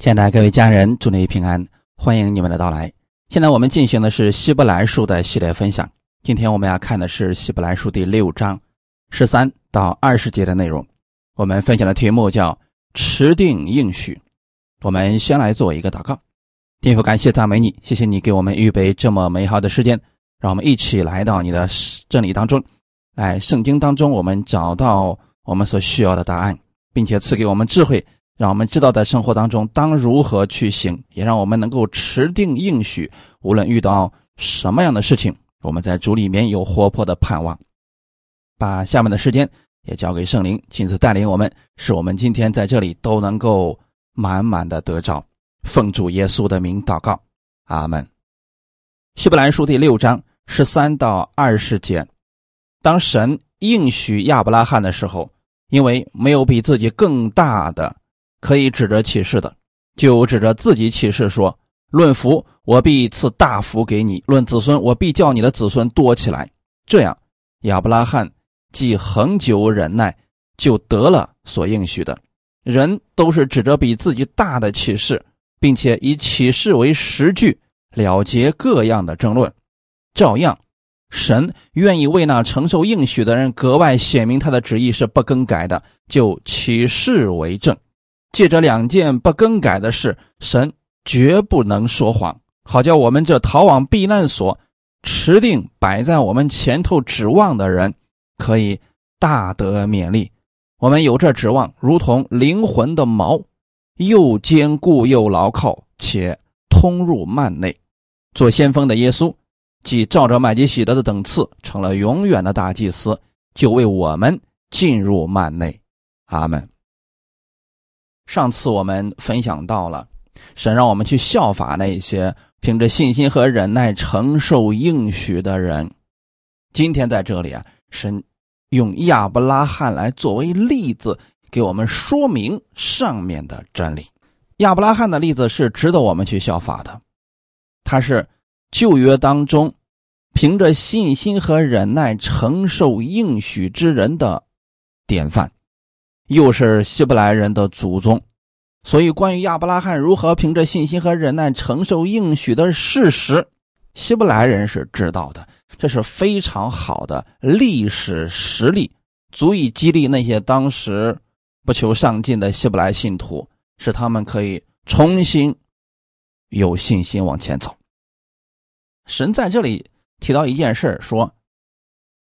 亲爱的各位家人，祝你平安，欢迎你们的到来。现在我们进行的是希伯来书的系列分享。今天我们要看的是希伯来书第六章十三到二十节的内容。我们分享的题目叫“持定应许”。我们先来做一个祷告。天父，感谢赞美你，谢谢你给我们预备这么美好的时间，让我们一起来到你的真理当中，来圣经当中，我们找到我们所需要的答案，并且赐给我们智慧。让我们知道在生活当中当如何去行，也让我们能够持定应许。无论遇到什么样的事情，我们在主里面有活泼的盼望。把下面的时间也交给圣灵，亲自带领我们，使我们今天在这里都能够满满的得着。奉主耶稣的名祷告，阿门。希伯来书第六章十三到二十节，当神应许亚伯拉罕的时候，因为没有比自己更大的。可以指着启示的，就指着自己启示说：“论福，我必赐大福给你；论子孙，我必叫你的子孙多起来。”这样，亚伯拉罕既恒久忍耐，就得了所应许的。人都是指着比自己大的启示，并且以启示为实据，了结各样的争论。照样，神愿意为那承受应许的人格外显明他的旨意是不更改的，就启示为证。借着两件不更改的事，神绝不能说谎，好叫我们这逃往避难所、持定摆在我们前头指望的人，可以大得勉励。我们有这指望，如同灵魂的锚，又坚固又牢靠，且通入幔内。做先锋的耶稣，既照着麦基喜德的等次，成了永远的大祭司，就为我们进入幔内。阿门。上次我们分享到了，神让我们去效法那些凭着信心和忍耐承受应许的人。今天在这里啊，神用亚伯拉罕来作为例子，给我们说明上面的真理。亚伯拉罕的例子是值得我们去效法的，他是旧约当中凭着信心和忍耐承受应许之人的典范。又是希伯来人的祖宗，所以关于亚伯拉罕如何凭着信心和忍耐承受应许的事实，希伯来人是知道的。这是非常好的历史实例，足以激励那些当时不求上进的希伯来信徒，使他们可以重新有信心往前走。神在这里提到一件事说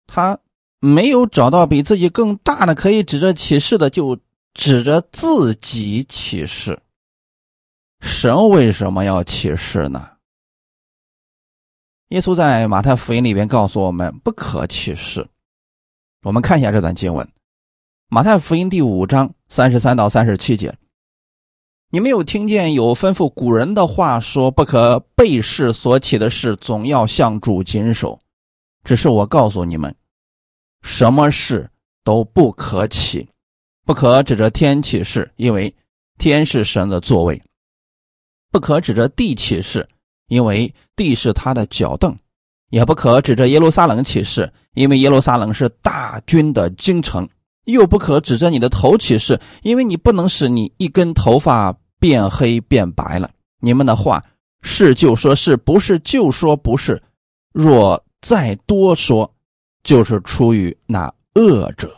他。没有找到比自己更大的可以指着启示的，就指着自己启示。神为什么要启示呢？耶稣在马太福音里边告诉我们不可启示。我们看一下这段经文，马太福音第五章三十三到三十七节。你没有听见有吩咐古人的话说，不可背誓所起的事，总要向主谨守。只是我告诉你们。什么事都不可起，不可指着天起誓，因为天是神的座位；不可指着地起誓，因为地是他的脚凳；也不可指着耶路撒冷起誓，因为耶路撒冷是大军的京城；又不可指着你的头起誓，因为你不能使你一根头发变黑变白了。你们的话是就说是不是就说不是，若再多说。就是出于那恶者。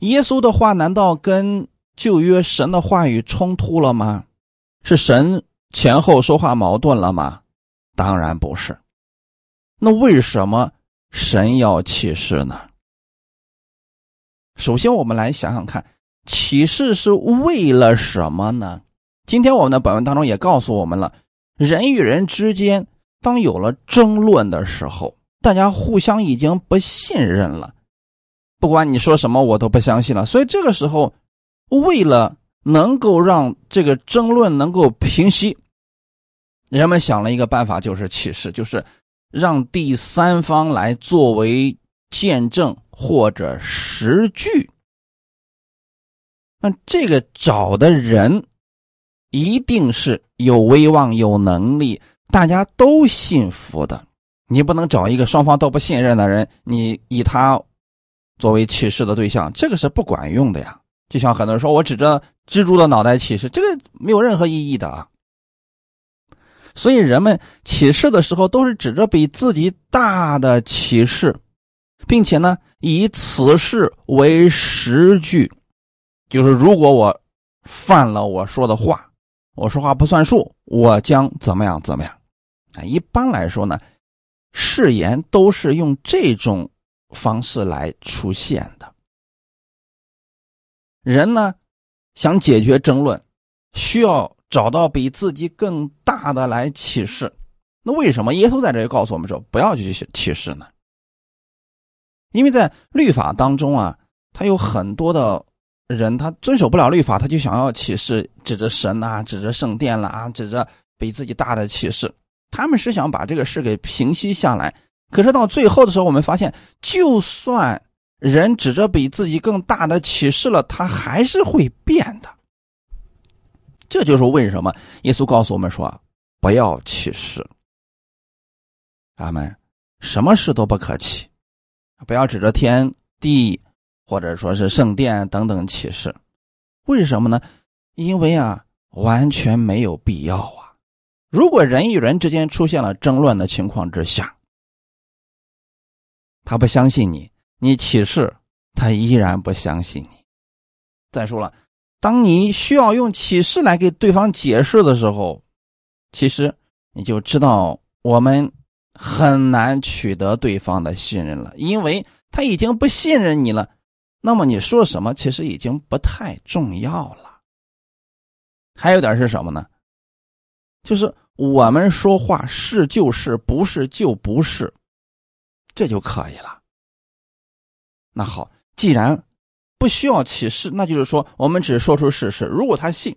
耶稣的话难道跟旧约神的话语冲突了吗？是神前后说话矛盾了吗？当然不是。那为什么神要启示呢？首先，我们来想想看，启示是为了什么呢？今天我们的本文当中也告诉我们了，人与人之间当有了争论的时候。大家互相已经不信任了，不管你说什么，我都不相信了。所以这个时候，为了能够让这个争论能够平息，人们想了一个办法，就是启示，就是让第三方来作为见证或者实据。那这个找的人一定是有威望、有能力，大家都信服的。你不能找一个双方都不信任的人，你以他作为启示的对象，这个是不管用的呀。就像很多人说，我指着蜘蛛的脑袋启示，这个没有任何意义的啊。所以人们启示的时候，都是指着比自己大的启示，并且呢，以此事为实据，就是如果我犯了我说的话，我说话不算数，我将怎么样怎么样。啊，一般来说呢，誓言都是用这种方式来出现的。人呢，想解决争论，需要找到比自己更大的来启示。那为什么耶稣在这里告诉我们说不要去启示呢？因为在律法当中啊，他有很多的人，他遵守不了律法，他就想要启示，指着神呐，指着圣殿了啊，指着比自己大的启示。他们是想把这个事给平息下来。可是到最后的时候，我们发现，就算。人指着比自己更大的启示了，他还是会变的。这就是为什么耶稣告诉我们说：“不要启示。”阿门。什么事都不可启，不要指着天地或者说是圣殿等等启示。为什么呢？因为啊，完全没有必要啊。如果人与人之间出现了争论的情况之下，他不相信你。你启示，他依然不相信你。再说了，当你需要用启示来给对方解释的时候，其实你就知道我们很难取得对方的信任了，因为他已经不信任你了。那么你说什么，其实已经不太重要了。还有点是什么呢？就是我们说话是就是，不是就不是，这就可以了。那好，既然不需要启示，那就是说我们只说出事实。如果他信，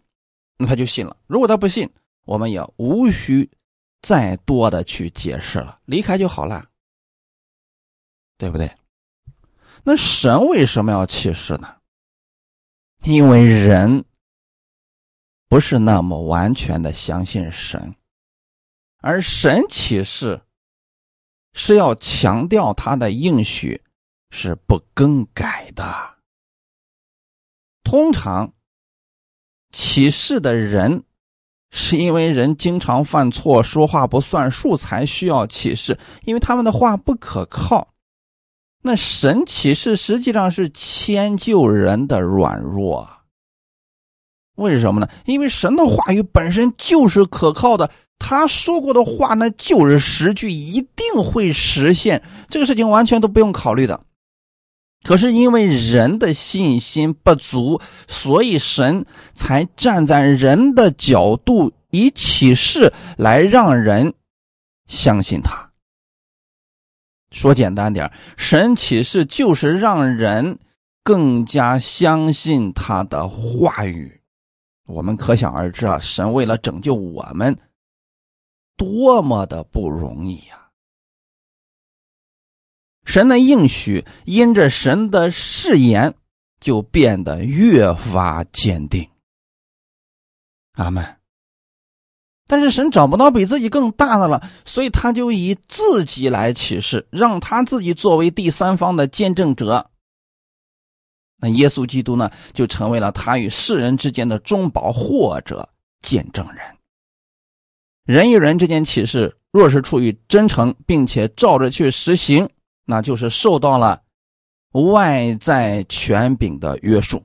那他就信了；如果他不信，我们也无需再多的去解释了，离开就好了，对不对？那神为什么要启示呢？因为人不是那么完全的相信神，而神启示是要强调他的应许。是不更改的。通常启示的人，是因为人经常犯错、说话不算数，才需要启示，因为他们的话不可靠。那神启示实际上是迁就人的软弱。啊为什么呢？因为神的话语本身就是可靠的，他说过的话那就是实句，一定会实现。这个事情完全都不用考虑的。可是因为人的信心不足，所以神才站在人的角度，以启示来让人相信他。说简单点神启示就是让人更加相信他的话语。我们可想而知啊，神为了拯救我们，多么的不容易呀！神的应许因着神的誓言，就变得越发坚定。阿门。但是神找不到比自己更大的了，所以他就以自己来启示，让他自己作为第三方的见证者。那耶稣基督呢，就成为了他与世人之间的中保或者见证人。人与人之间启示，若是出于真诚，并且照着去实行。那就是受到了外在权柄的约束，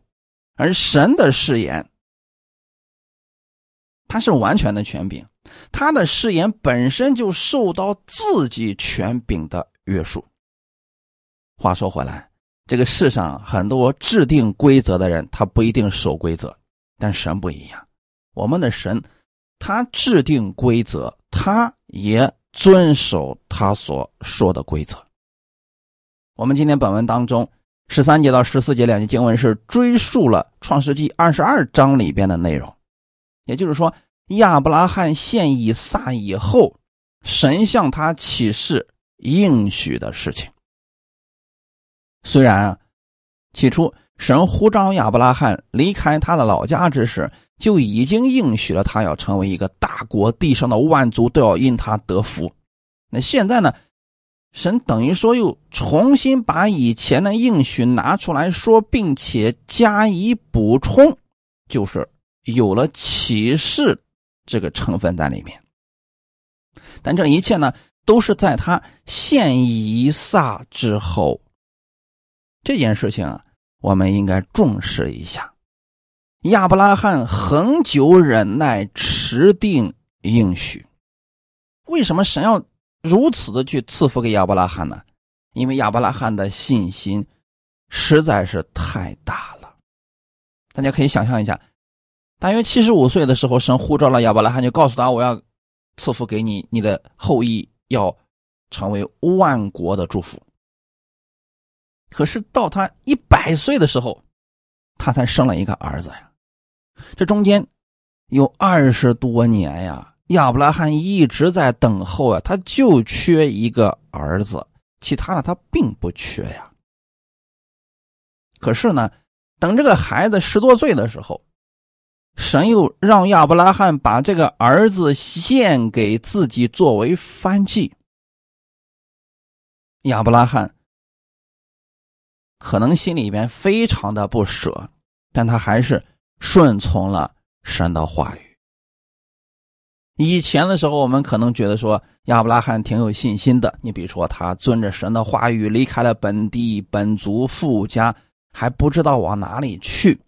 而神的誓言，他是完全的权柄，他的誓言本身就受到自己权柄的约束。话说回来，这个世上很多制定规则的人，他不一定守规则，但神不一样，我们的神，他制定规则，他也遵守他所说的规则。我们今天本文当中十三节到十四节两节经文是追溯了创世纪二十二章里边的内容，也就是说亚伯拉罕献以撒以后，神向他启示应许的事情。虽然啊，起初神呼召亚伯拉罕离开他的老家之时，就已经应许了他要成为一个大国，地上的万族都要因他得福。那现在呢？神等于说又重新把以前的应许拿出来说，并且加以补充，就是有了启示这个成分在里面。但这一切呢，都是在他献以撒之后。这件事情啊，我们应该重视一下。亚伯拉罕恒久忍耐，持定应许。为什么神要如此的去赐福给亚伯拉罕呢？因为亚伯拉罕的信心实在是太大了。大家可以想象一下，大约七十五岁的时候，神呼召了亚伯拉罕，就告诉他：“我要赐福给你，你的后裔要成为万国的祝福。”可是到他一百岁的时候，他才生了一个儿子呀。这中间有二十多年呀，亚伯拉罕一直在等候啊，他就缺一个儿子。其他的他并不缺呀，可是呢，等这个孩子十多岁的时候，神又让亚伯拉罕把这个儿子献给自己作为翻祭。亚伯拉罕可能心里边非常的不舍，但他还是顺从了神的话语。以前的时候，我们可能觉得说亚伯拉罕挺有信心的。你比如说，他遵着神的话语离开了本地本族富家，还不知道往哪里去，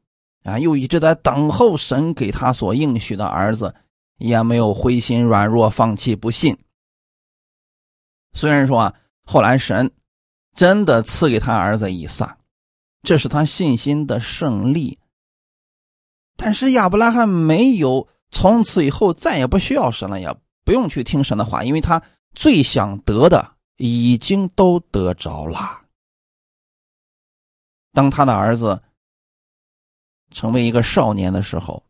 啊，又一直在等候神给他所应许的儿子，也没有灰心软弱、放弃不信。虽然说啊，后来神真的赐给他儿子以撒，这是他信心的胜利，但是亚伯拉罕没有。从此以后再也不需要神了，也不用去听神的话，因为他最想得的已经都得着了。当他的儿子成为一个少年的时候，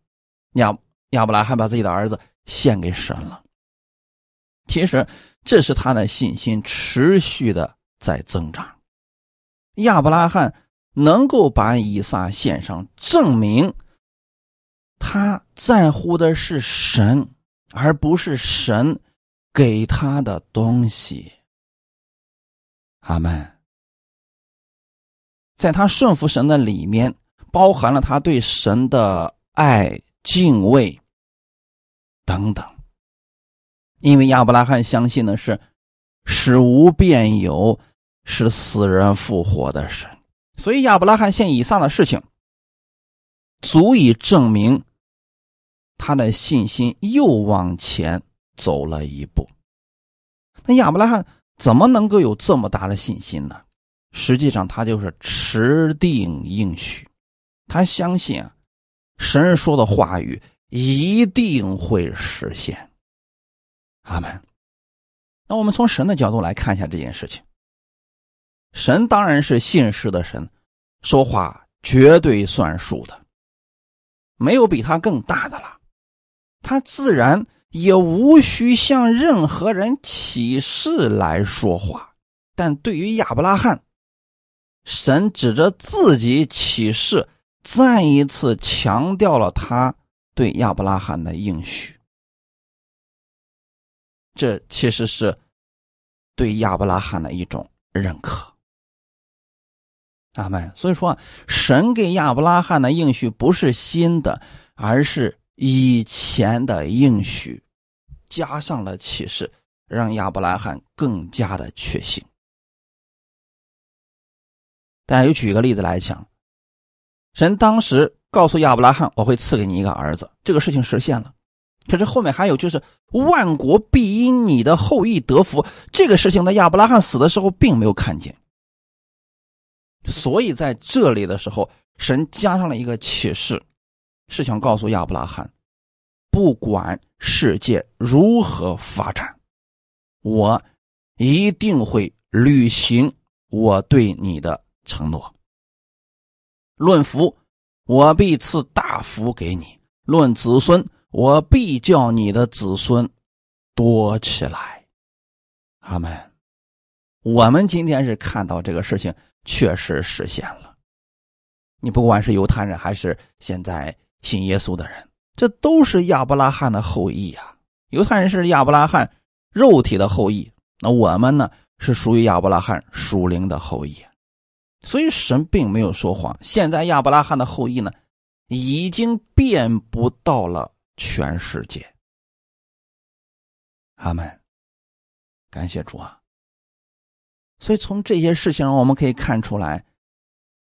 亚亚伯拉罕把自己的儿子献给神了。其实这是他的信心持续的在增长。亚伯拉罕能够把以撒献上，证明。他在乎的是神，而不是神给他的东西。阿门。在他顺服神的里面，包含了他对神的爱、敬畏等等。因为亚伯拉罕相信的是使无变有、是死人复活的神，所以亚伯拉罕现以上的事情，足以证明。他的信心又往前走了一步。那亚伯拉罕怎么能够有这么大的信心呢？实际上，他就是持定应许，他相信啊，神说的话语一定会实现。阿门。那我们从神的角度来看一下这件事情。神当然是信实的神，说话绝对算数的，没有比他更大的了。他自然也无需向任何人起誓来说话，但对于亚伯拉罕，神指着自己起誓，再一次强调了他对亚伯拉罕的应许。这其实是对亚伯拉罕的一种认可。阿门。所以说，神给亚伯拉罕的应许不是新的，而是。以前的应许加上了启示，让亚伯拉罕更加的确信。大家又举一个例子来讲，神当时告诉亚伯拉罕：“我会赐给你一个儿子。”这个事情实现了。可是后面还有，就是万国必因你的后裔得福。这个事情，在亚伯拉罕死的时候并没有看见。所以在这里的时候，神加上了一个启示。是想告诉亚伯拉罕，不管世界如何发展，我一定会履行我对你的承诺。论福，我必赐大福给你；论子孙，我必叫你的子孙多起来。阿门。我们今天是看到这个事情确实实现了。你不管是犹太人，还是现在。信耶稣的人，这都是亚伯拉罕的后裔啊。犹太人是亚伯拉罕肉体的后裔，那我们呢是属于亚伯拉罕属灵的后裔。所以神并没有说谎。现在亚伯拉罕的后裔呢，已经遍布到了全世界。阿门，感谢主啊！所以从这些事情上，我们可以看出来，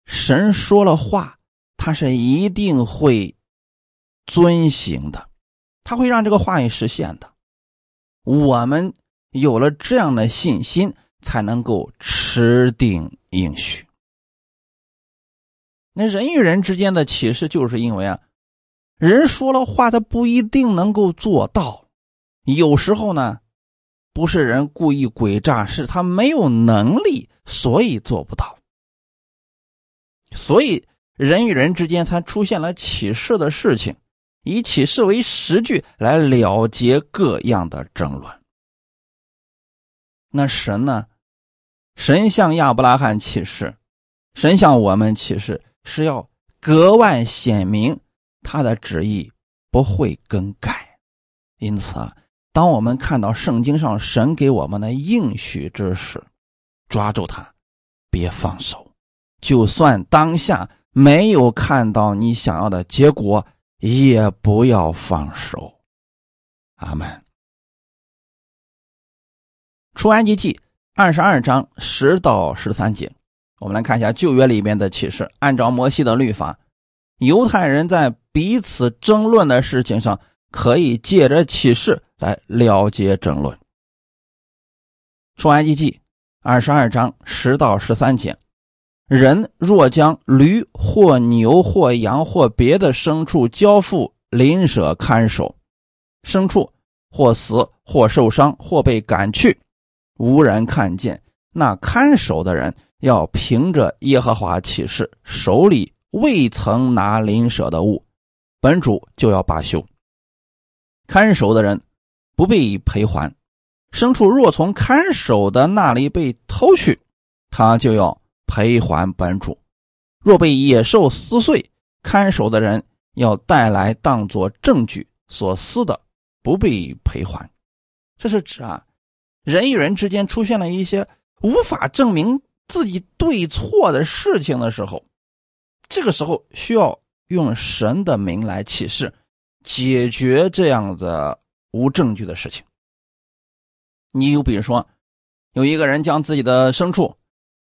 神说了话，他是一定会遵行的，他会让这个话语实现的。我们有了这样的信心，才能够持定应许。那人与人之间的启示，就是因为啊，人说了话，他不一定能够做到。有时候呢，不是人故意诡诈，是他没有能力，所以做不到。所以人与人之间才出现了启示的事情，以启示为实据来了结各样的争论。那神呢？神向亚伯拉罕启示，神向我们启示，是要格外显明他的旨意不会更改。因此啊。当我们看到圣经上神给我们的应许之时，抓住它，别放手。就算当下没有看到你想要的结果，也不要放手。阿门。出埃及记二十二章十到十三节，我们来看一下旧约里面的启示。按照摩西的律法，犹太人在彼此争论的事情上，可以借着启示。来了结争论。出埃及记二十二章十到十三节：人若将驴或牛或羊或别的牲畜交付邻舍看守，牲畜或死或受伤或被赶去，无人看见，那看守的人要凭着耶和华启示，手里未曾拿邻舍的物，本主就要罢休。看守的人。不必赔还，牲畜若从看守的那里被偷去，他就要赔还本主；若被野兽撕碎，看守的人要带来当作证据所撕的，不必赔还。这是指啊，人与人之间出现了一些无法证明自己对错的事情的时候，这个时候需要用神的名来启示，解决这样子。无证据的事情，你又比如说，有一个人将自己的牲畜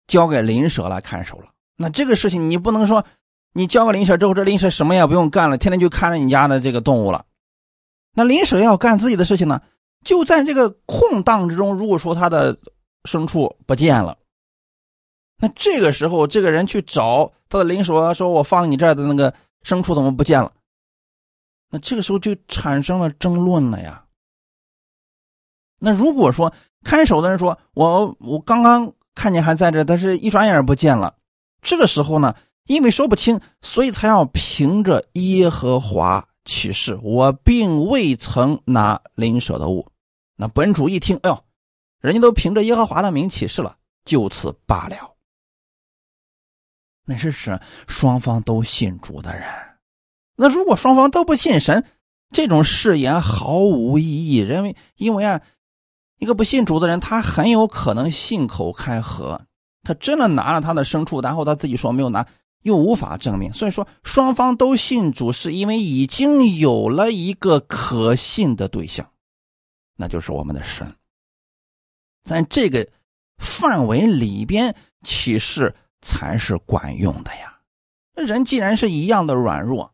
交给邻舍来看守了，那这个事情你不能说，你交给邻舍之后，这邻舍什么也不用干了，天天就看着你家的这个动物了。那邻舍要干自己的事情呢，就在这个空档之中，如果说他的牲畜不见了，那这个时候这个人去找他的邻舍说：“我放你这儿的那个牲畜怎么不见了？”那这个时候就产生了争论了呀。那如果说看守的人说：“我我刚刚看见还在这，但是一转眼不见了。”这个时候呢，因为说不清，所以才要凭着耶和华起誓，我并未曾拿邻舍的物。那本主一听，哎呦，人家都凭着耶和华的名起誓了，就此罢了。那是指双方都信主的人。那如果双方都不信神，这种誓言毫无意义。认为，因为啊，一个不信主的人，他很有可能信口开河，他真的拿了他的牲畜，然后他自己说没有拿，又无法证明。所以说，双方都信主，是因为已经有了一个可信的对象，那就是我们的神。在这个范围里边，启示才是管用的呀。人既然是一样的软弱。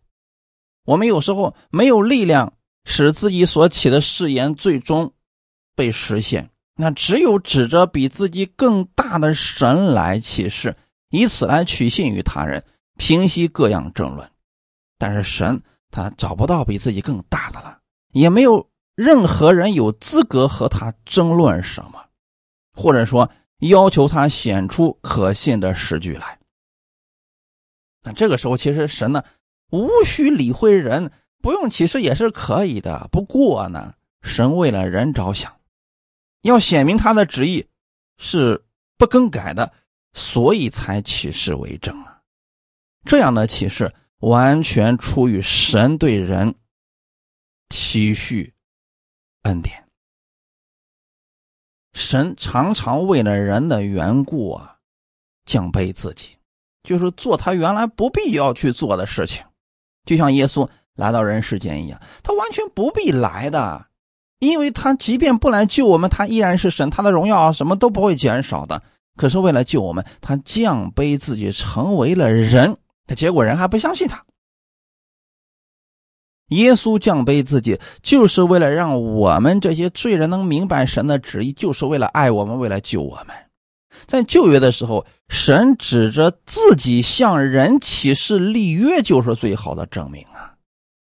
我们有时候没有力量使自己所起的誓言最终被实现，那只有指着比自己更大的神来起誓，以此来取信于他人，平息各样争论。但是神他找不到比自己更大的了，也没有任何人有资格和他争论什么，或者说要求他显出可信的实据来。那这个时候，其实神呢？无需理会人，不用启示也是可以的。不过呢，神为了人着想，要显明他的旨意是不更改的，所以才启示为证啊。这样的启示完全出于神对人体恤恩典。神常常为了人的缘故啊，降卑自己，就是做他原来不必要去做的事情。就像耶稣来到人世间一样，他完全不必来的，因为他即便不来救我们，他依然是神，他的荣耀什么都不会减少的。可是为了救我们，他降卑自己，成为了人。他结果人还不相信他。耶稣降卑自己，就是为了让我们这些罪人能明白神的旨意，就是为了爱我们，为了救我们。在旧约的时候，神指着自己向人启示立约，就是最好的证明啊。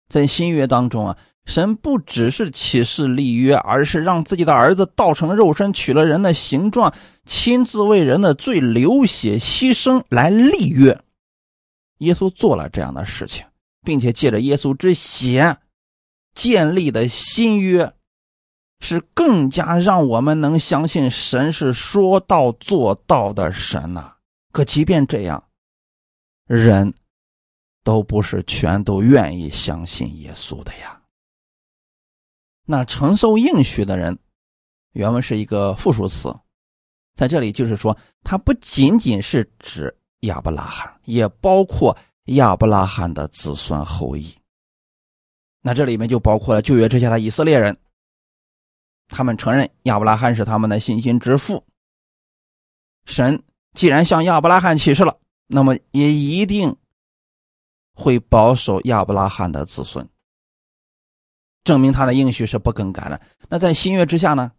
在新约当中啊，神不只是启示立约，而是让自己的儿子道成肉身，取了人的形状，亲自为人的罪流血牺牲来立约。耶稣做了这样的事情，并且借着耶稣之血建立的新约。是更加让我们能相信神是说到做到的神呐。可即便这样，人都不是全都愿意相信耶稣的呀。那承受应许的人，原文是一个复数词，在这里就是说，它不仅仅是指亚伯拉罕，也包括亚伯拉罕的子孙后裔。那这里面就包括了旧约之下的以色列人。他们承认亚伯拉罕是他们的信心之父。神既然向亚伯拉罕启示了，那么也一定会保守亚伯拉罕的子孙，证明他的应许是不更改的。那在新约之下呢？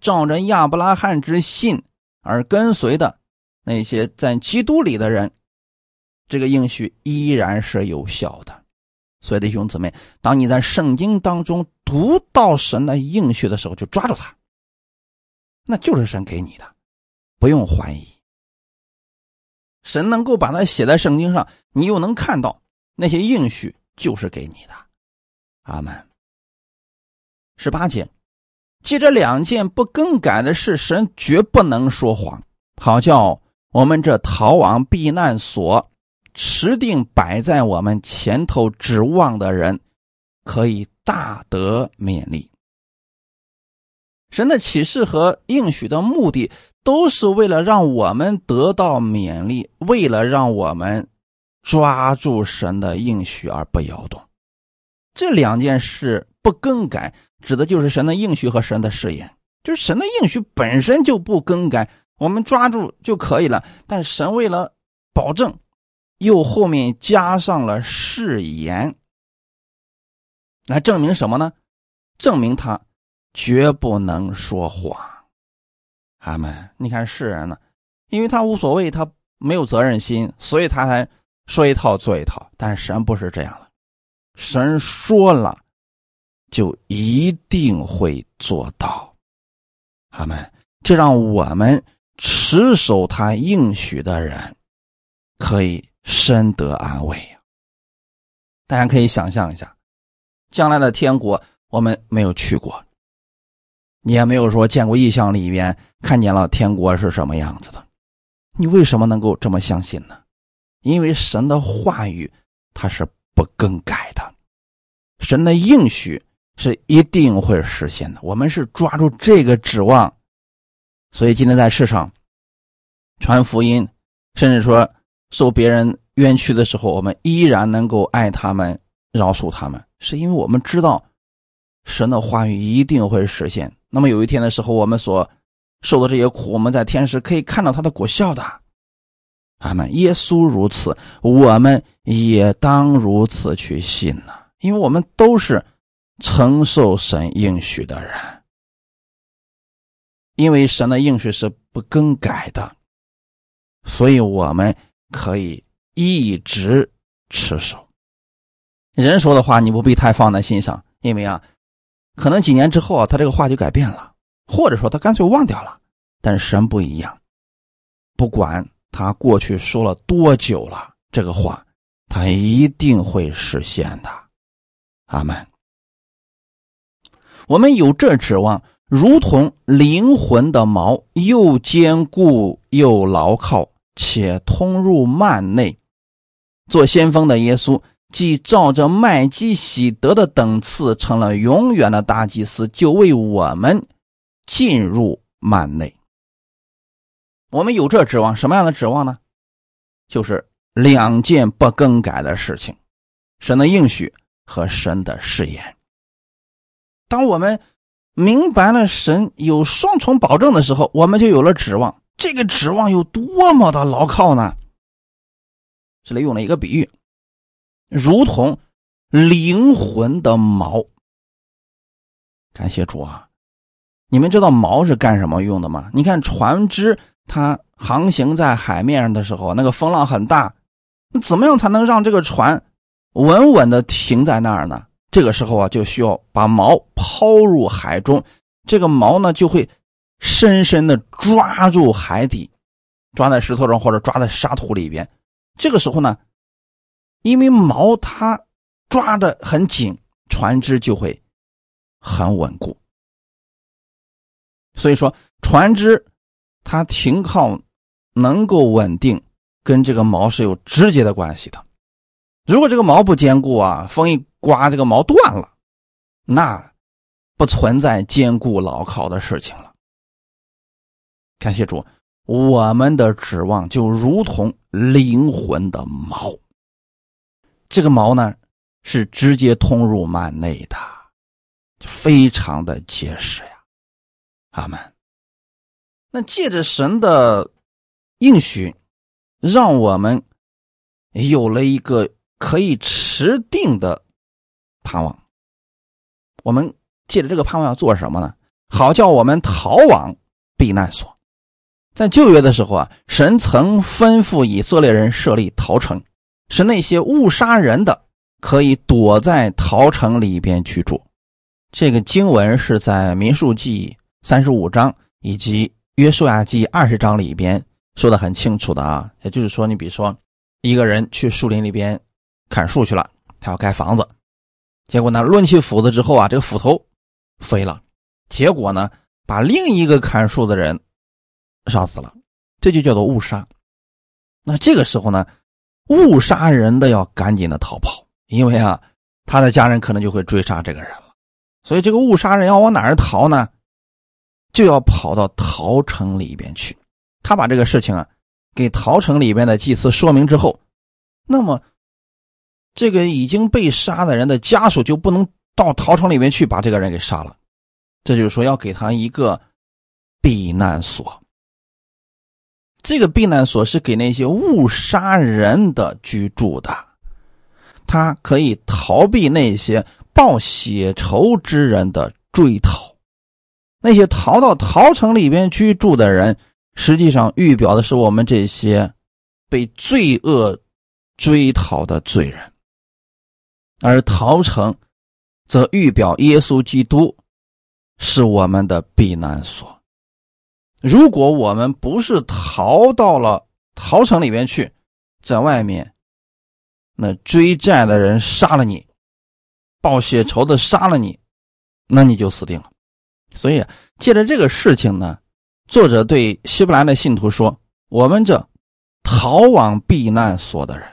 照着亚伯拉罕之信而跟随的那些在基督里的人，这个应许依然是有效的。所以，弟兄姊妹，当你在圣经当中读到神的应许的时候，就抓住它，那就是神给你的，不用怀疑。神能够把它写在圣经上，你又能看到那些应许就是给你的。阿门。十八节，记着两件不更改的事，神绝不能说谎，好叫我们这逃往避难所。持定摆在我们前头指望的人，可以大得勉励。神的启示和应许的目的，都是为了让我们得到勉励，为了让我们抓住神的应许而不摇动。这两件事不更改，指的就是神的应许和神的誓言。就是神的应许本身就不更改，我们抓住就可以了。但神为了保证。又后面加上了誓言，来证明什么呢？证明他绝不能说谎。阿门。你看世人呢，因为他无所谓，他没有责任心，所以他才说一套做一套。但是神不是这样的，神说了就一定会做到。阿门。这让我们持守他应许的人可以。深得安慰！大家可以想象一下，将来的天国我们没有去过，你也没有说见过异象里边看见了天国是什么样子的，你为什么能够这么相信呢？因为神的话语它是不更改的，神的应许是一定会实现的。我们是抓住这个指望，所以今天在世上传福音，甚至说。受别人冤屈的时候，我们依然能够爱他们、饶恕他们，是因为我们知道神的话语一定会实现。那么有一天的时候，我们所受的这些苦，我们在天时可以看到它的果效的。阿门。耶稣如此，我们也当如此去信呢，因为我们都是承受神应许的人，因为神的应许是不更改的，所以我们。可以一直持守。人说的话你不必太放在心上，因为啊，可能几年之后啊，他这个话就改变了，或者说他干脆忘掉了。但是神不一样，不管他过去说了多久了，这个话他一定会实现的。阿门。我们有这指望，如同灵魂的锚，又坚固又牢靠。且通入幔内，做先锋的耶稣，既照着麦基喜德的等次，成了永远的大祭司，就为我们进入幔内。我们有这指望，什么样的指望呢？就是两件不更改的事情：神的应许和神的誓言。当我们明白了神有双重保证的时候，我们就有了指望。这个指望有多么的牢靠呢？这里用了一个比喻，如同灵魂的锚。感谢主啊！你们知道锚是干什么用的吗？你看船只它航行在海面上的时候，那个风浪很大，那怎么样才能让这个船稳稳的停在那儿呢？这个时候啊，就需要把锚抛入海中，这个锚呢就会深深的抓住海底，抓在石头上或者抓在沙土里边。这个时候呢，因为锚它抓的很紧，船只就会很稳固。所以说，船只它停靠能够稳定，跟这个锚是有直接的关系的。如果这个锚不坚固啊，风一刮，这个锚断了，那不存在坚固牢靠的事情了。感谢主，我们的指望就如同灵魂的锚，这个锚呢是直接通入幔内的，非常的结实呀。阿门。那借着神的应许，让我们有了一个可以持定的盼望。我们借着这个盼望要做什么呢？好叫我们逃往避难所。在旧约的时候啊，神曾吩咐以色列人设立逃城，是那些误杀人的可以躲在逃城里边居住。这个经文是在民数记。三十五章以及约书亚记二十章里边说的很清楚的啊，也就是说，你比如说一个人去树林里边砍树去了，他要盖房子，结果呢抡起斧子之后啊，这个斧头飞了，结果呢把另一个砍树的人杀死了，这就叫做误杀。那这个时候呢，误杀人的要赶紧的逃跑，因为啊他的家人可能就会追杀这个人了，所以这个误杀人要往哪儿逃呢？就要跑到陶城里边去，他把这个事情啊给陶城里边的祭司说明之后，那么这个已经被杀的人的家属就不能到陶城里面去把这个人给杀了。这就是说要给他一个避难所。这个避难所是给那些误杀人的居住的，他可以逃避那些报血仇之人的追讨。那些逃到陶城里边居住的人，实际上预表的是我们这些被罪恶追讨的罪人；而陶城则预表耶稣基督是我们的避难所。如果我们不是逃到了逃城里边去，在外面，那追债的人杀了你，报血仇的杀了你，那你就死定了。所以，借着这个事情呢，作者对希伯来的信徒说：“我们这逃往避难所的人，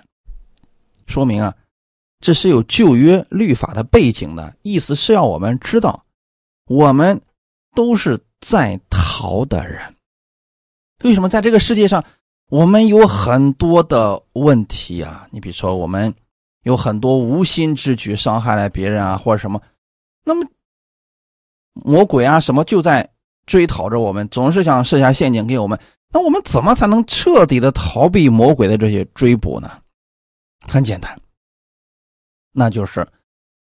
说明啊，这是有旧约律法的背景的，意思是要我们知道，我们都是在逃的人。为什么在这个世界上，我们有很多的问题啊？你比如说，我们有很多无心之举，伤害了别人啊，或者什么，那么。”魔鬼啊，什么就在追讨着我们，总是想设下陷阱给我们。那我们怎么才能彻底的逃避魔鬼的这些追捕呢？很简单，那就是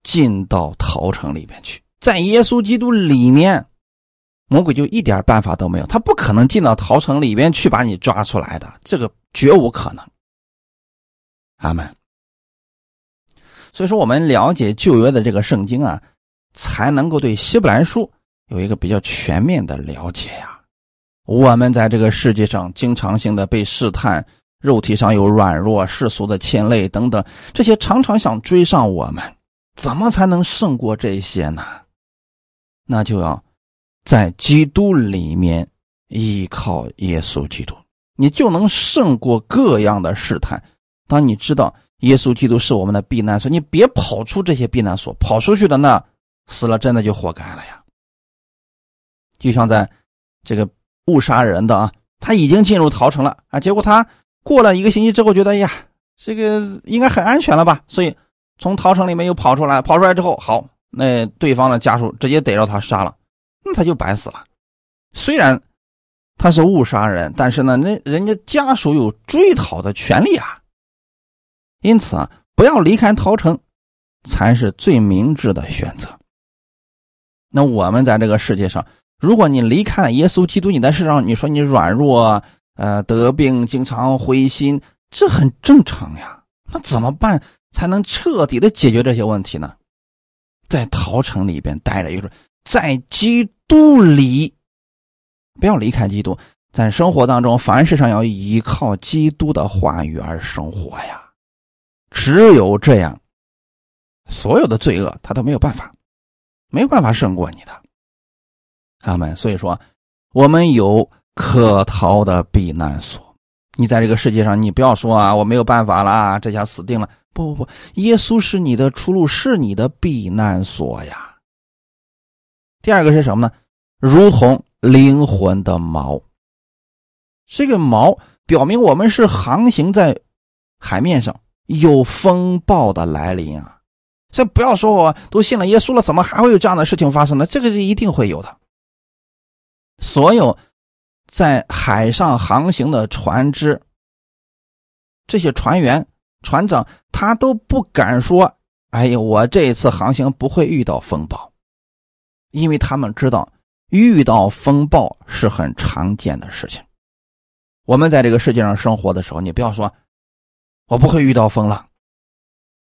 进到逃城里面去，在耶稣基督里面，魔鬼就一点办法都没有，他不可能进到逃城里边去把你抓出来的，这个绝无可能。阿门。所以说，我们了解旧约的这个圣经啊。才能够对希伯来书有一个比较全面的了解呀。我们在这个世界上经常性的被试探，肉体上有软弱、世俗的牵累等等，这些常常想追上我们，怎么才能胜过这些呢？那就要在基督里面依靠耶稣基督，你就能胜过各样的试探。当你知道耶稣基督是我们的避难所，你别跑出这些避难所，跑出去的那。死了真的就活该了呀！就像在这个误杀人的啊，他已经进入逃城了啊，结果他过了一个星期之后，觉得呀，这个应该很安全了吧？所以从逃城里面又跑出来，跑出来之后，好，那对方的家属直接逮着他杀了，那他就白死了。虽然他是误杀人，但是呢，那人家家属有追讨的权利啊。因此啊，不要离开桃城，才是最明智的选择。那我们在这个世界上，如果你离开了耶稣基督，你在世上，你说你软弱，呃，得病，经常灰心，这很正常呀。那怎么办才能彻底的解决这些问题呢？在桃城里边待着，就是在基督里，不要离开基督，在生活当中，凡事上要依靠基督的话语而生活呀。只有这样，所有的罪恶他都没有办法。没有办法胜过你的，阿门。所以说，我们有可逃的避难所。你在这个世界上，你不要说啊，我没有办法了，这下死定了。不不不，耶稣是你的出路，是你的避难所呀。第二个是什么呢？如同灵魂的锚。这个锚表明我们是航行在海面上，有风暴的来临啊。所以不要说我都信了耶稣了，怎么还会有这样的事情发生呢？这个是一定会有的。所有在海上航行的船只，这些船员、船长，他都不敢说：“哎呀，我这一次航行不会遇到风暴。”因为他们知道遇到风暴是很常见的事情。我们在这个世界上生活的时候，你不要说“我不会遇到风了”，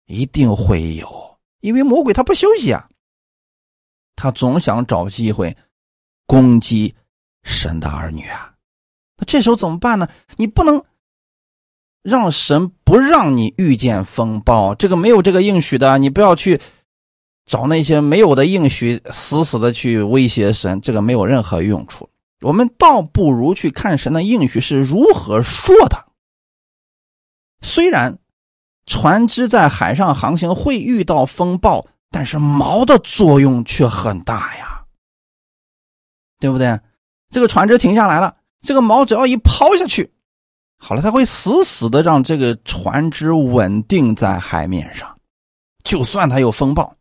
一定会有。因为魔鬼他不休息啊，他总想找机会攻击神的儿女啊。那这时候怎么办呢？你不能让神不让你遇见风暴，这个没有这个应许的，你不要去找那些没有的应许，死死的去威胁神，这个没有任何用处。我们倒不如去看神的应许是如何说的。虽然。船只在海上航行会遇到风暴，但是锚的作用却很大呀，对不对？这个船只停下来了，这个锚只要一抛下去，好了，它会死死的让这个船只稳定在海面上。就算它有风暴，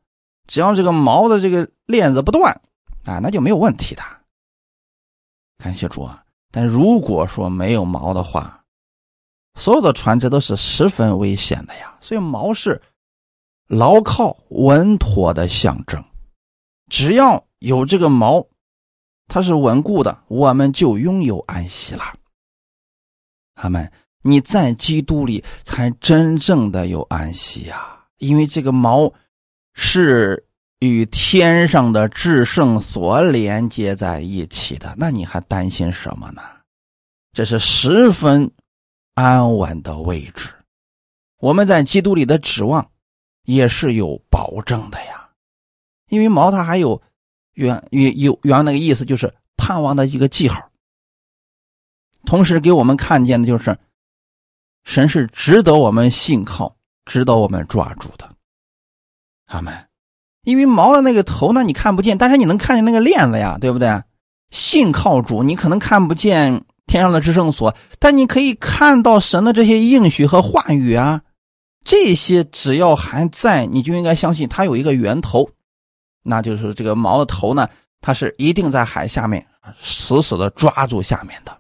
只要这个锚的这个链子不断，啊，那就没有问题的。感谢主啊！但如果说没有锚的话，所有的船只都是十分危险的呀，所以锚是牢靠稳妥的象征。只要有这个锚，它是稳固的，我们就拥有安息了。阿门！你在基督里才真正的有安息呀，因为这个锚是与天上的至圣所连接在一起的。那你还担心什么呢？这是十分。安稳的位置，我们在基督里的指望也是有保证的呀。因为毛他还有原原有原那个意思，就是盼望的一个记号。同时给我们看见的就是神是值得我们信靠、值得我们抓住的。阿门。因为毛的那个头呢，你看不见，但是你能看见那个链子呀，对不对？信靠主，你可能看不见。天上的至圣所，但你可以看到神的这些应许和话语啊，这些只要还在，你就应该相信它有一个源头，那就是这个锚的头呢，它是一定在海下面死死的抓住下面的。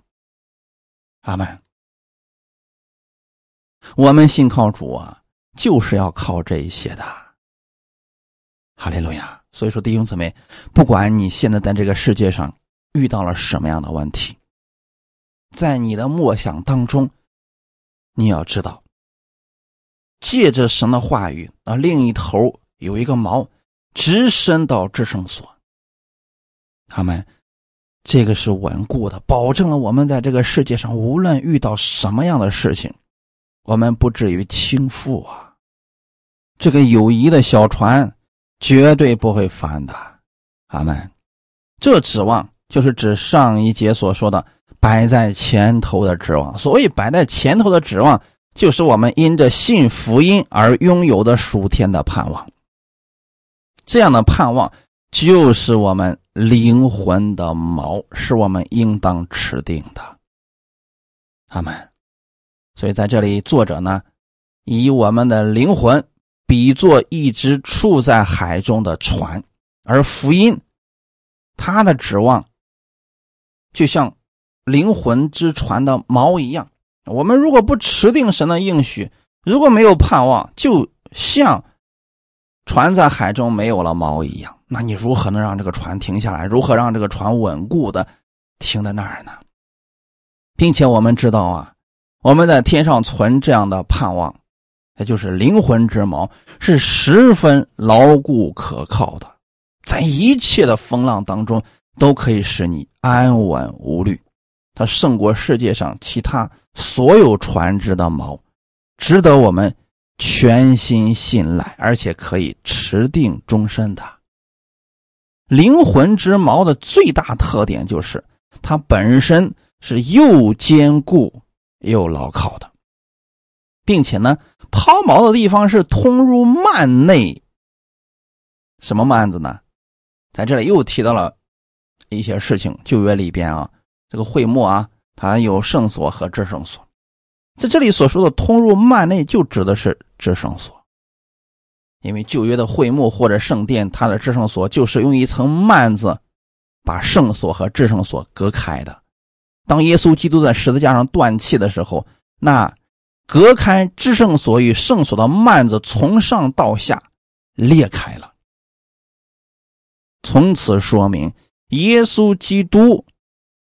阿门。我们信靠主啊，就是要靠这些的。哈利路亚。所以说，弟兄姊妹，不管你现在在这个世界上遇到了什么样的问题。在你的默想当中，你要知道，借着神的话语啊，另一头有一个锚，直伸到至圣所。他们这个是稳固的，保证了我们在这个世界上无论遇到什么样的事情，我们不至于倾覆啊。这个友谊的小船绝对不会翻的。阿门。这指望就是指上一节所说的。摆在前头的指望，所谓摆在前头的指望，就是我们因着信福音而拥有的属天的盼望。这样的盼望就是我们灵魂的锚，是我们应当持定的。阿门。所以在这里，作者呢以我们的灵魂比作一只处在海中的船，而福音，它的指望就像灵魂之船的锚一样。我们如果不持定神的应许，如果没有盼望，就像船在海中没有了锚一样。那你如何能让这个船停下来？如何让这个船稳固的停在那儿呢？并且我们知道啊，我们在天上存这样的盼望，也就是灵魂之锚，是十分牢固可靠的，在一切的风浪当中都可以使你安稳无虑。它胜过世界上其他所有船只的锚，值得我们全心信赖，而且可以持定终身的。灵魂之锚的最大特点就是它本身是又坚固又牢靠的，并且呢，抛锚的地方是通入幔内。什么幔子呢？在这里又提到了一些事情。旧约里边啊，这个会幕啊，它有圣所和至圣所。在这里所说的通入幔内，就指的是至圣所。因为旧约的会幕或者圣殿，它的至圣所就是用一层幔子把圣所和至圣所隔开的。当耶稣基督在十字架上断气的时候，那隔开至圣所与圣所的幔子从上到下裂开了。从此说明，耶稣基督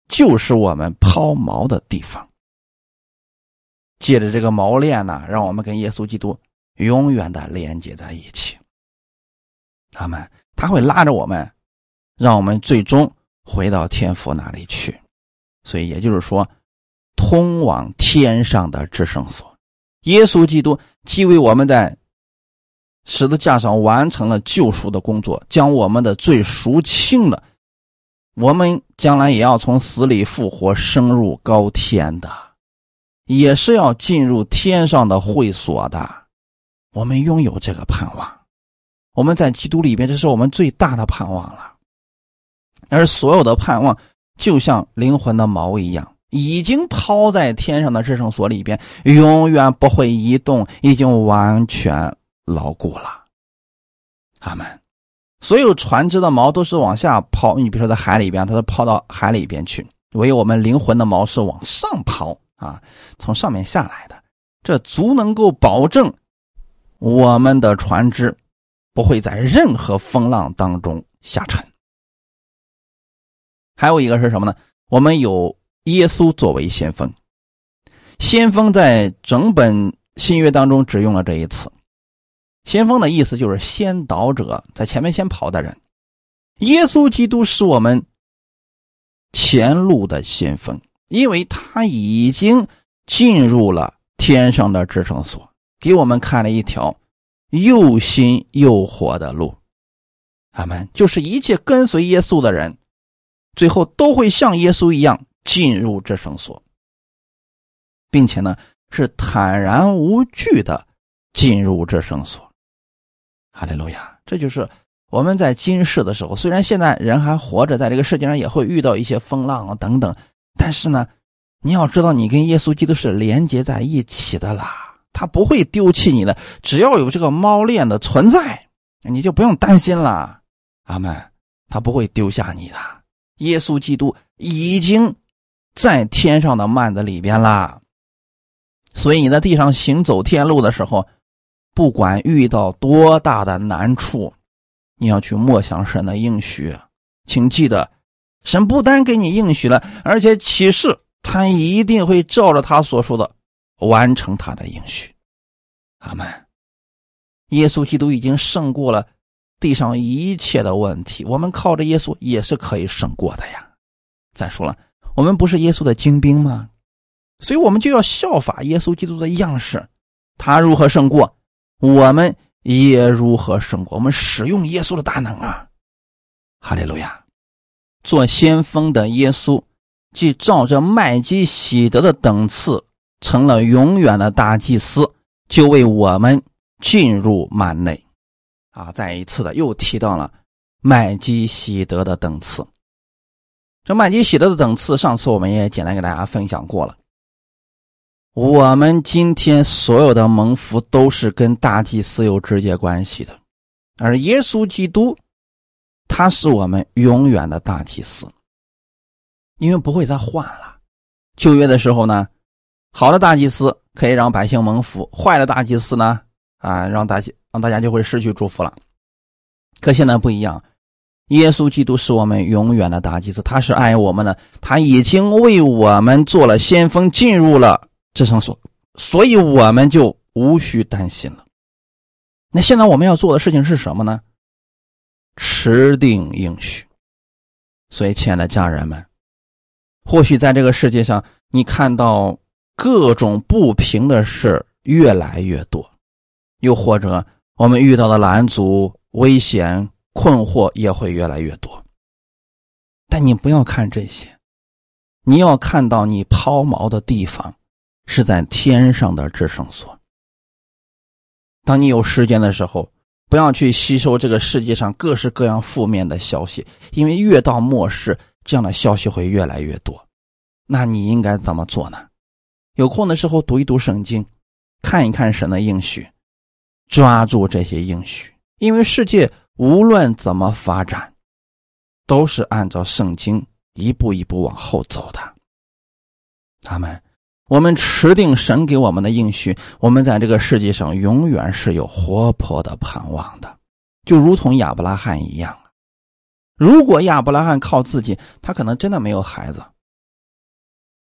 就是我们抛锚的地方。借着这个锚链呢，让我们跟耶稣基督。永远的连接在一起，他们他会拉着我们，让我们最终回到天父那里去。所以也就是说，通往天上的至圣所，耶稣基督既为我们在十字架上完成了救赎的工作，将我们的罪赎清了，我们将来也要从死里复活，升入高天的，也是要进入天上的会所的。我们拥有这个盼望，我们在基督里边，这是我们最大的盼望了。而所有的盼望，就像灵魂的锚一样，已经抛在天上的制圣所里边，永远不会移动，已经完全牢固了。阿门。所有船只的锚都是往下抛，你比如说在海里边，它是抛到海里边去；唯有我们灵魂的锚是往上抛啊，从上面下来的，这足能够保证。我们的船只不会在任何风浪当中下沉。还有一个是什么呢？我们有耶稣作为先锋，先锋在整本新约当中只用了这一次。先锋的意思就是先导者，在前面先跑的人。耶稣基督是我们前路的先锋，因为他已经进入了天上的支撑所。给我们看了一条又新又活的路，阿门。就是一切跟随耶稣的人，最后都会像耶稣一样进入这圣所，并且呢是坦然无惧的进入这圣所。哈利路亚！这就是我们在今世的时候，虽然现在人还活着，在这个世界上也会遇到一些风浪啊等等，但是呢，你要知道，你跟耶稣基督是连接在一起的啦。他不会丢弃你的，只要有这个猫链的存在，你就不用担心了。阿门。他不会丢下你的。耶稣基督已经在天上的幔子里边啦，所以你在地上行走天路的时候，不管遇到多大的难处，你要去默想神的应许，请记得，神不单给你应许了，而且启示他一定会照着他所说的。完成他的应许，阿门。耶稣基督已经胜过了地上一切的问题，我们靠着耶稣也是可以胜过的呀。再说了，我们不是耶稣的精兵吗？所以我们就要效法耶稣基督的样式，他如何胜过，我们也如何胜过。我们使用耶稣的大能啊！哈利路亚！做先锋的耶稣，既照着麦基喜德的等次。成了永远的大祭司，就为我们进入幔内，啊，再一次的又提到了麦基喜德的等次。这麦基喜德的等次，上次我们也简单给大家分享过了。我们今天所有的蒙福都是跟大祭司有直接关系的，而耶稣基督，他是我们永远的大祭司，因为不会再换了。旧约的时候呢，好的大祭司可以让百姓蒙福，坏的大祭司呢，啊，让大家让大家就会失去祝福了。可现在不一样，耶稣基督是我们永远的大祭司，他是爱我们的，他已经为我们做了先锋，进入了。至圣所，所以我们就无需担心了。那现在我们要做的事情是什么呢？持定应许。所以，亲爱的家人们，或许在这个世界上，你看到各种不平的事越来越多，又或者我们遇到的拦阻、危险、困惑也会越来越多。但你不要看这些，你要看到你抛锚的地方。是在天上的制胜所。当你有时间的时候，不要去吸收这个世界上各式各样负面的消息，因为越到末世，这样的消息会越来越多。那你应该怎么做呢？有空的时候读一读圣经，看一看神的应许，抓住这些应许，因为世界无论怎么发展，都是按照圣经一步一步往后走的。他们。我们持定神给我们的应许，我们在这个世界上永远是有活泼的盼望的，就如同亚伯拉罕一样。如果亚伯拉罕靠自己，他可能真的没有孩子，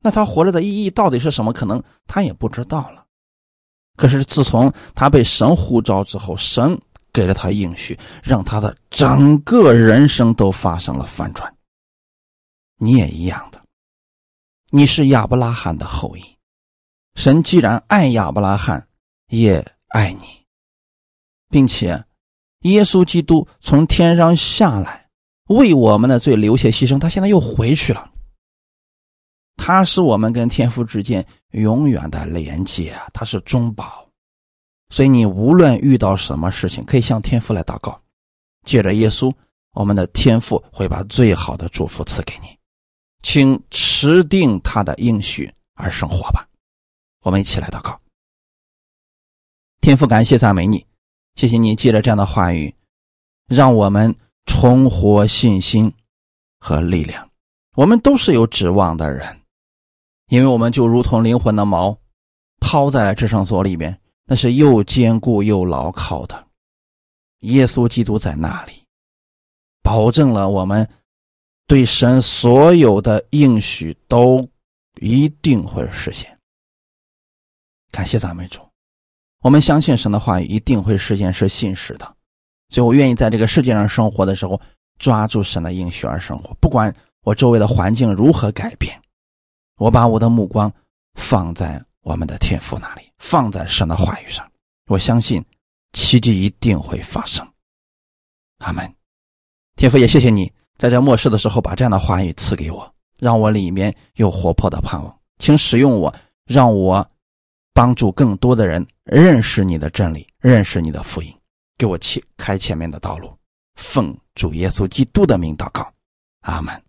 那他活着的意义到底是什么？可能他也不知道了。可是自从他被神呼召之后，神给了他应许，让他的整个人生都发生了反转。你也一样的。你是亚伯拉罕的后裔，神既然爱亚伯拉罕，也爱你，并且耶稣基督从天上下来为我们的罪流血牺牲，他现在又回去了。他是我们跟天父之间永远的连接，他是中保，所以你无论遇到什么事情，可以向天父来祷告，借着耶稣，我们的天父会把最好的祝福赐给你。请持定他的应许而生活吧，我们一起来祷告。天父，感谢赞美你，谢谢你借着这样的话语，让我们重获信心和力量。我们都是有指望的人，因为我们就如同灵魂的锚，抛在了至圣所里边，那是又坚固又牢靠的。耶稣基督在那里，保证了我们。对神所有的应许都一定会实现。感谢赞美主，我们相信神的话语一定会实现，是信实的。所以我愿意在这个世界上生活的时候，抓住神的应许而生活。不管我周围的环境如何改变，我把我的目光放在我们的天父那里，放在神的话语上。我相信奇迹一定会发生。阿门。天父也谢谢你。在这末世的时候，把这样的话语赐给我，让我里面有活泼的盼望。请使用我，让我帮助更多的人认识你的真理，认识你的福音，给我切开前面的道路。奉主耶稣基督的名祷告，阿门。